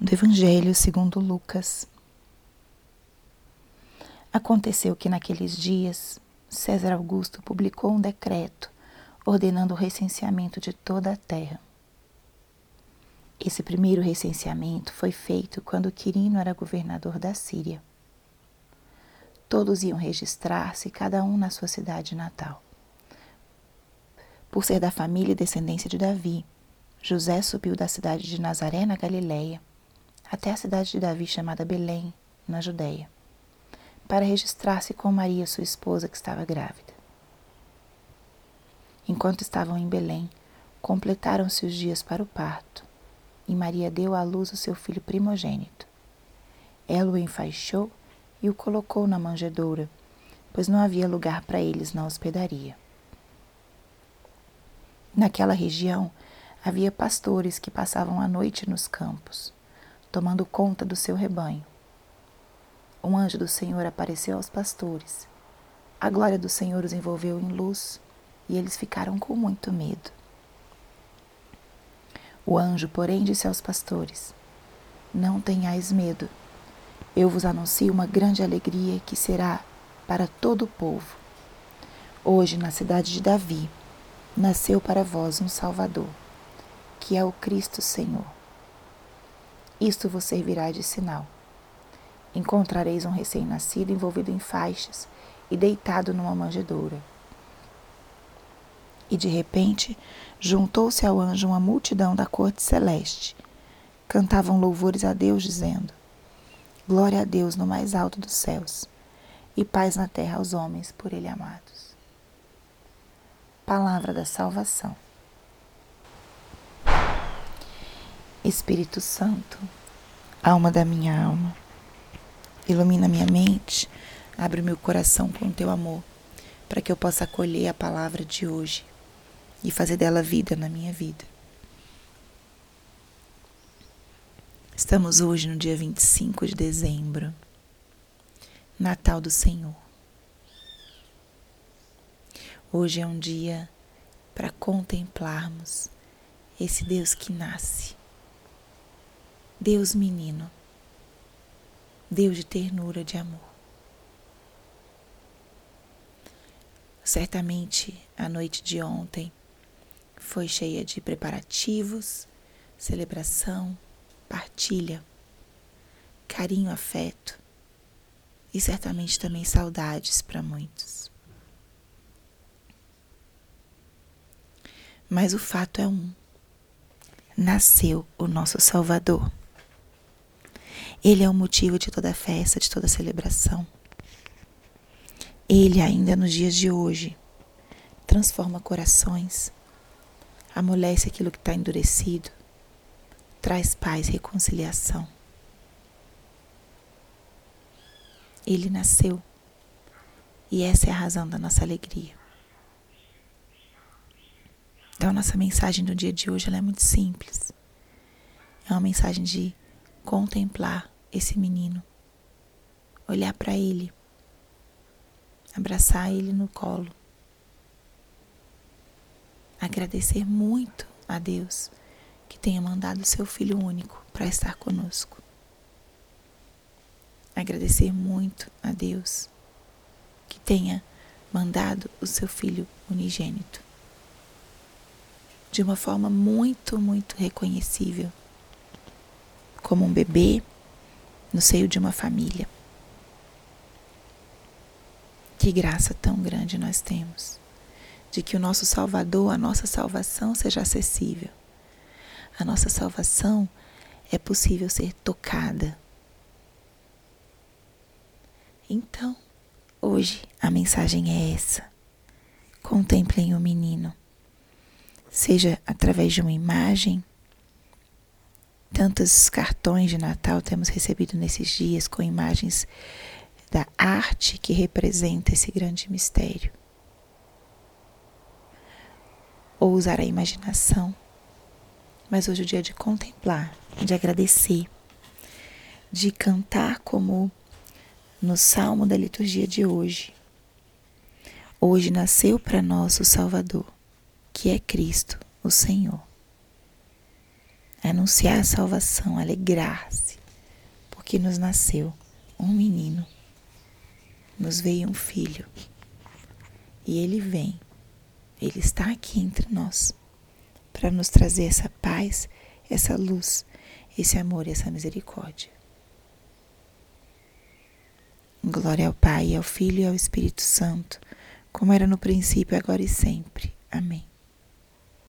do Evangelho segundo Lucas. Aconteceu que naqueles dias César Augusto publicou um decreto ordenando o recenseamento de toda a terra. Esse primeiro recenseamento foi feito quando Quirino era governador da Síria. Todos iam registrar-se, cada um na sua cidade natal. Por ser da família e descendência de Davi, José subiu da cidade de Nazaré, na Galiléia, até a cidade de Davi chamada Belém, na Judéia, para registrar-se com Maria, sua esposa, que estava grávida. Enquanto estavam em Belém, completaram-se os dias para o parto, e Maria deu à luz o seu filho primogênito. Ela o enfaixou e o colocou na manjedoura, pois não havia lugar para eles na hospedaria. Naquela região havia pastores que passavam a noite nos campos tomando conta do seu rebanho. Um anjo do Senhor apareceu aos pastores. A glória do Senhor os envolveu em luz e eles ficaram com muito medo. O anjo, porém, disse aos pastores: Não tenhais medo. Eu vos anuncio uma grande alegria que será para todo o povo. Hoje, na cidade de Davi, nasceu para vós um Salvador, que é o Cristo Senhor. Isto vos servirá de sinal. Encontrareis um recém-nascido envolvido em faixas e deitado numa manjedoura. E de repente juntou-se ao anjo uma multidão da corte celeste. Cantavam louvores a Deus, dizendo: Glória a Deus no mais alto dos céus, e paz na terra aos homens por Ele amados. Palavra da salvação. Espírito Santo, alma da minha alma, ilumina minha mente, abre o meu coração com o teu amor, para que eu possa acolher a palavra de hoje e fazer dela vida na minha vida. Estamos hoje no dia 25 de dezembro, Natal do Senhor. Hoje é um dia para contemplarmos esse Deus que nasce Deus menino, Deus de ternura, de amor. Certamente a noite de ontem foi cheia de preparativos, celebração, partilha, carinho, afeto e certamente também saudades para muitos. Mas o fato é um: nasceu o nosso Salvador. Ele é o motivo de toda festa, de toda celebração. Ele, ainda nos dias de hoje, transforma corações, amolece aquilo que está endurecido, traz paz e reconciliação. Ele nasceu e essa é a razão da nossa alegria. Então, a nossa mensagem do dia de hoje é muito simples. É uma mensagem de contemplar esse menino, olhar para ele, abraçar ele no colo, agradecer muito a Deus que tenha mandado seu filho único para estar conosco. Agradecer muito a Deus que tenha mandado o seu filho unigênito. De uma forma muito, muito reconhecível como um bebê no seio de uma família. Que graça tão grande nós temos de que o nosso Salvador, a nossa salvação seja acessível. A nossa salvação é possível ser tocada. Então, hoje a mensagem é essa. Contemplem o menino, seja através de uma imagem, Tantos cartões de Natal temos recebido nesses dias com imagens da arte que representa esse grande mistério. Ou usar a imaginação. Mas hoje é o dia de contemplar, de agradecer, de cantar como no salmo da liturgia de hoje. Hoje nasceu para nós o Salvador, que é Cristo, o Senhor. Anunciar a salvação, alegrar-se, porque nos nasceu um menino, nos veio um filho, e ele vem, ele está aqui entre nós, para nos trazer essa paz, essa luz, esse amor e essa misericórdia. Glória ao Pai, ao Filho e ao Espírito Santo, como era no princípio, agora e sempre. Amém.